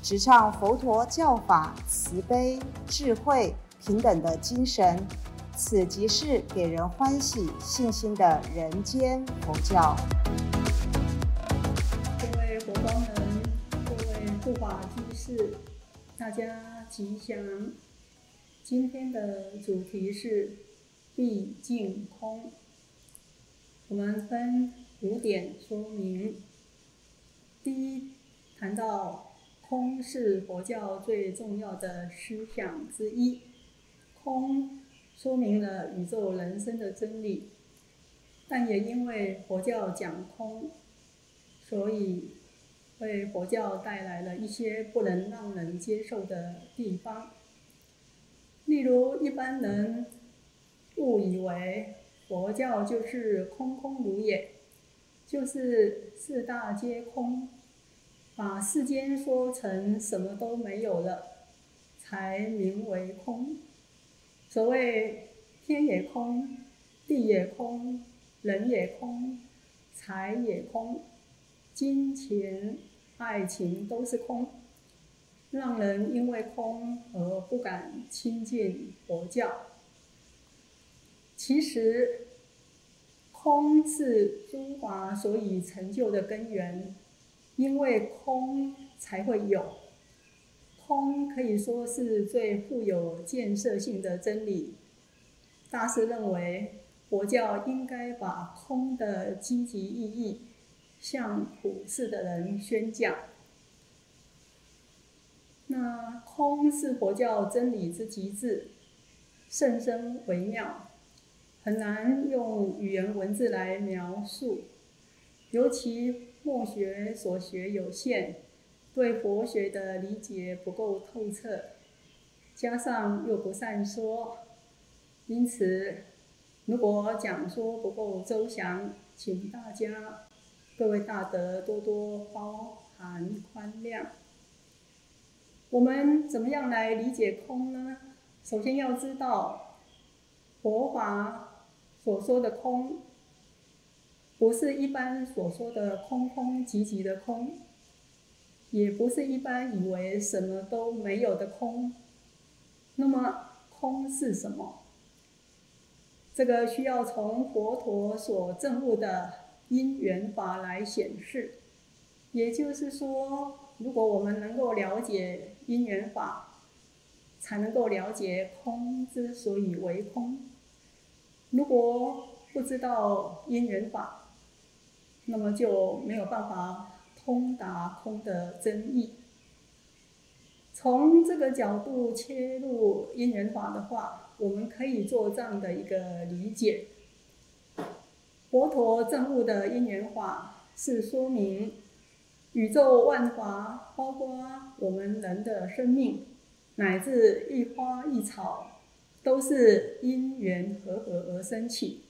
直唱佛陀教法慈悲、智慧、平等的精神，此即是给人欢喜、信心的人间佛教。各位佛光人，各位护法居士，大家吉祥。今天的主题是毕竟空，我们分五点说明。第一，谈到。空是佛教最重要的思想之一。空说明了宇宙人生的真理，但也因为佛教讲空，所以为佛教带来了一些不能让人接受的地方。例如，一般人误以为佛教就是空空如也，就是四大皆空。把世间说成什么都没有了，才名为空。所谓天也空，地也空，人也空，财也空，金钱、爱情都是空，让人因为空而不敢亲近佛教。其实，空是诸法所以成就的根源。因为空才会有，空可以说是最富有建设性的真理。大师认为，佛教应该把空的积极意义向普世的人宣讲。那空是佛教真理之极致，甚深微妙，很难用语言文字来描述，尤其。墨学所学有限，对佛学的理解不够透彻，加上又不善说，因此，如果讲说不够周详，请大家各位大德多多包涵宽谅。我们怎么样来理解空呢？首先要知道，佛法所说的空。不是一般所说的空空寂寂的空，也不是一般以为什么都没有的空。那么，空是什么？这个需要从佛陀所证悟的因缘法来显示。也就是说，如果我们能够了解因缘法，才能够了解空之所以为空。如果不知道因缘法，那么就没有办法通达空的真意。从这个角度切入因缘法的话，我们可以做这样的一个理解：佛陀证悟的因缘法是说明宇宙万法，包括我们人的生命，乃至一花一草，都是因缘和合而生起，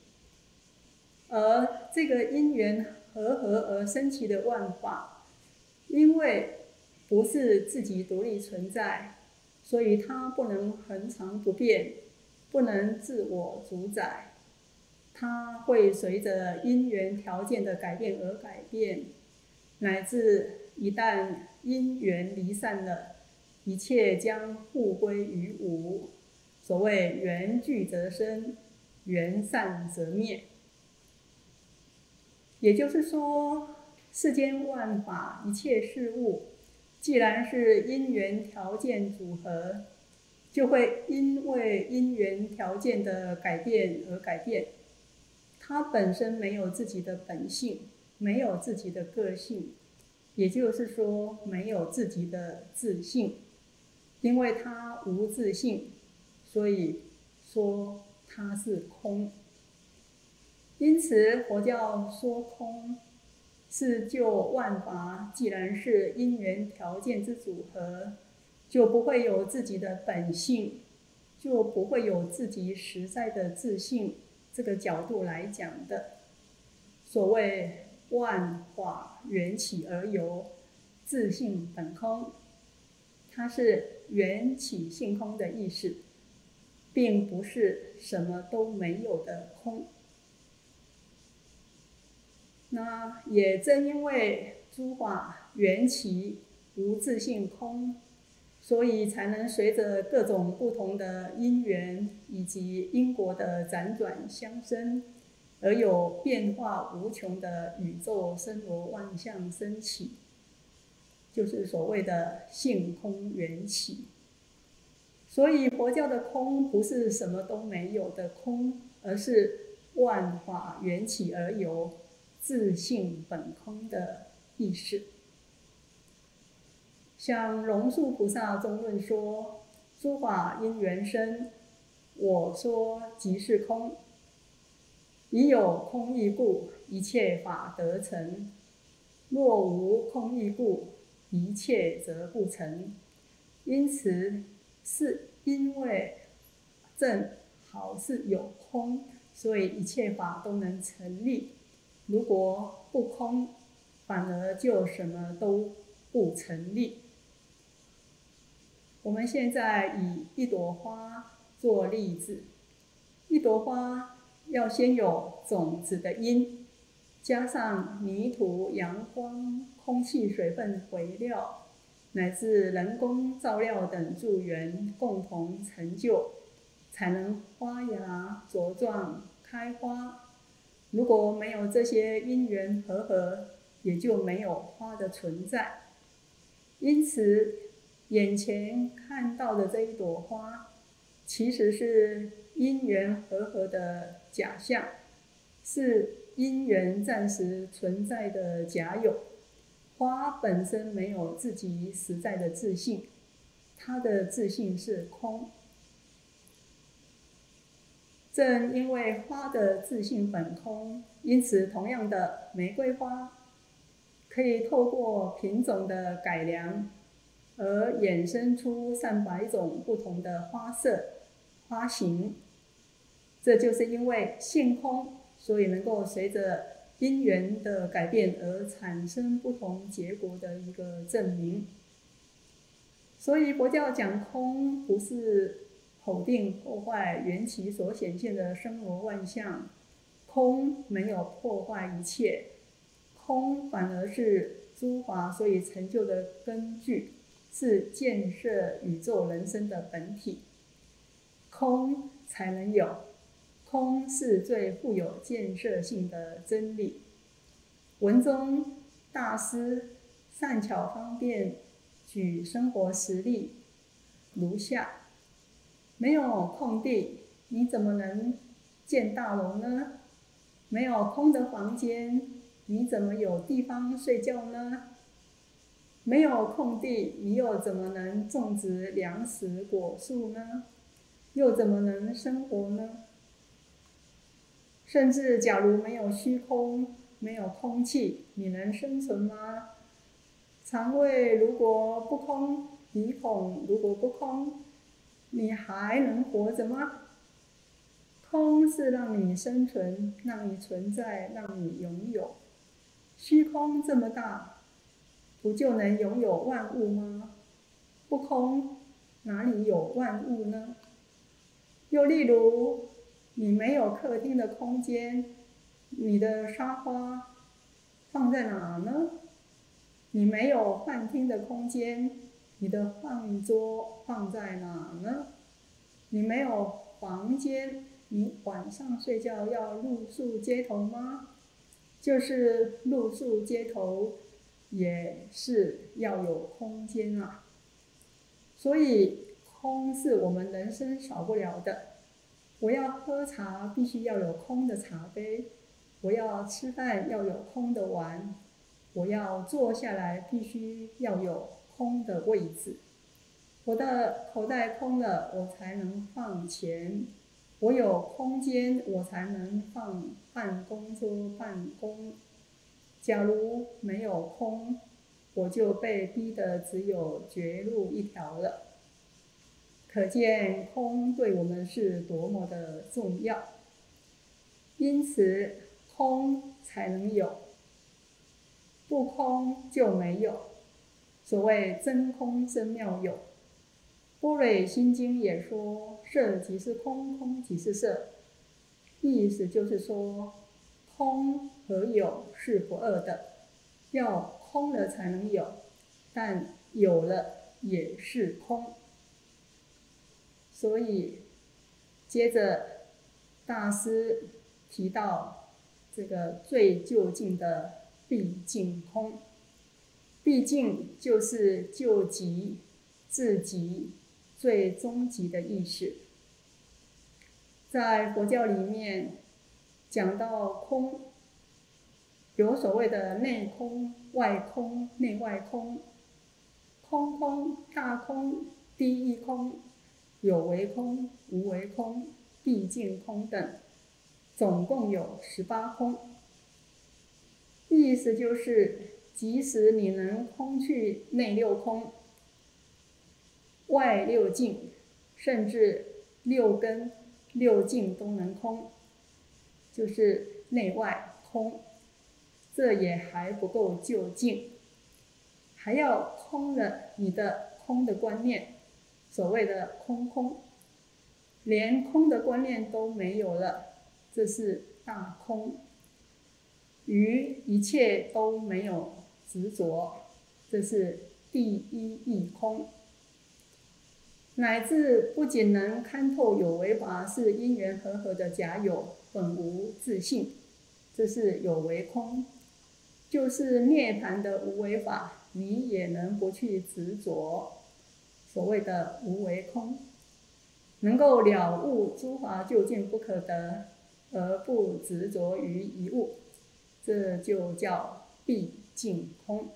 而这个因缘。和合而生起的万法，因为不是自己独立存在，所以它不能恒常不变，不能自我主宰，它会随着因缘条件的改变而改变，乃至一旦因缘离散了，一切将复归于无。所谓缘聚则生，缘散则灭。也就是说，世间万法一切事物，既然是因缘条件组合，就会因为因缘条件的改变而改变。它本身没有自己的本性，没有自己的个性，也就是说，没有自己的自信。因为它无自信，所以说它是空。因此，佛教说空，是就万法既然是因缘条件之组合，就不会有自己的本性，就不会有自己实在的自信。这个角度来讲的，所谓万法缘起而有，自性本空，它是缘起性空的意思，并不是什么都没有的空。那也正因为诸法缘起无自性空。所以才能随着各种不同的因缘以及因果的辗转相生，而有变化无穷的宇宙生罗万象升起，就是所谓的性空缘起。所以佛教的空不是什么都没有的空，而是万法缘起而有，自性本空的意思。像龙树菩萨中论说：“诸法因缘生，我说即是空。已有空义故，一切法得成；若无空义故，一切则不成。因此，是因为正好是有空，所以一切法都能成立。如果不空，反而就什么都不成立。”我们现在以一朵花做例子，一朵花要先有种子的因，加上泥土、阳光、空气、水分、肥料，乃至人工照料等助缘，共同成就，才能发芽、茁壮、开花。如果没有这些因缘和合，也就没有花的存在。因此。眼前看到的这一朵花，其实是因缘和合的假象，是因缘暂时存在的假有。花本身没有自己实在的自信，它的自信是空。正因为花的自信本空，因此同样的玫瑰花，可以透过品种的改良。而衍生出上百种不同的花色、花型，这就是因为性空，所以能够随着因缘的改变而产生不同结果的一个证明。所以佛教讲空，不是否定破坏缘起所显现的生罗万象，空没有破坏一切，空反而是诸法所以成就的根据。是建设宇宙人生的本体，空才能有，空是最富有建设性的真理。文中大师善巧方便举生活实例，如下：没有空地，你怎么能建大楼呢？没有空的房间，你怎么有地方睡觉呢？没有空地，你又怎么能种植粮食果树呢？又怎么能生活呢？甚至，假如没有虚空，没有空气，你能生存吗？肠胃如果不空，鼻孔如果不空，你还能活着吗？空是让你生存，让你存在，让你拥有。虚空这么大。不就能拥有万物吗？不空，哪里有万物呢？又例如，你没有客厅的空间，你的沙发放在哪呢？你没有饭厅的空间，你的饭桌放在哪呢？你没有房间，你晚上睡觉要露宿街头吗？就是露宿街头。也是要有空间啊，所以空是我们人生少不了的。我要喝茶，必须要有空的茶杯；我要吃饭，要有空的碗；我要坐下来，必须要有空的位置。我的口袋空了，我才能放钱；我有空间，我才能放办公桌办公。假如没有空，我就被逼得只有绝路一条了。可见空对我们是多么的重要。因此，空才能有，不空就没有。所谓真空真妙有。般若心经也说：色即是空，空即是色。意思就是说，空和有是不二的，要空了才能有，但有了也是空。所以，接着大师提到这个最究竟的毕竟空，毕竟就是救急、治急、最终极的意思。在佛教里面讲到空，有所谓的内空、外空、内外空、空空、大空、第一空。有为空、无为空、毕竟空等，总共有十八空。意思就是，即使你能空去内六空、外六境，甚至六根、六境都能空，就是内外空，这也还不够究竟，还要空了你的空的观念。所谓的空空，连空的观念都没有了，这是大空。于一切都没有执着，这是第一义空。乃至不仅能看透有为法是因缘和合的假有，本无自性，这是有为空。就是涅槃的无为法，你也能不去执着。所谓的无为空，能够了悟诸法究竟不可得，而不执着于一物，这就叫必净空。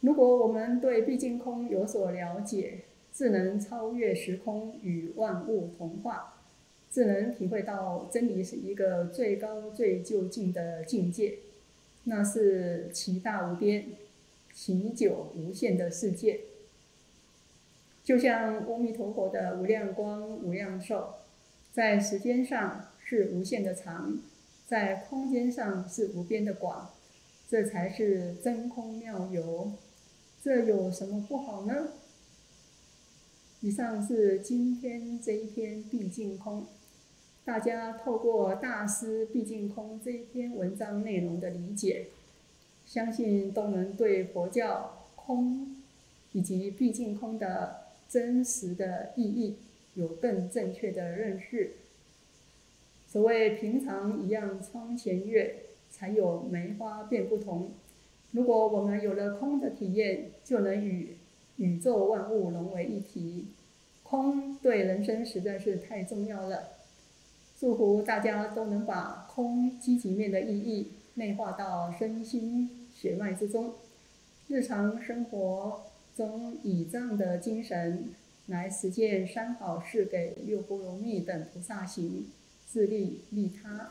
如果我们对毕竟空有所了解，自能超越时空与万物同化，自能体会到真理是一个最高最究竟的境界，那是其大无边、其久无限的世界。就像阿弥陀佛的无量光、无量寿，在时间上是无限的长，在空间上是无边的广，这才是真空妙有。这有什么不好呢？以上是今天这一篇毕竟空，大家透过大师毕竟空这一篇文章内容的理解，相信都能对佛教空以及毕竟空的。真实的意义有更正确的认识。所谓平常一样窗前月，才有梅花变不同。如果我们有了空的体验，就能与宇宙万物融为一体。空对人生实在是太重要了。祝福大家都能把空积极面的意义内化到身心血脉之中，日常生活。中以这样的精神来实践三好是给六波罗蜜等菩萨行，自利利他。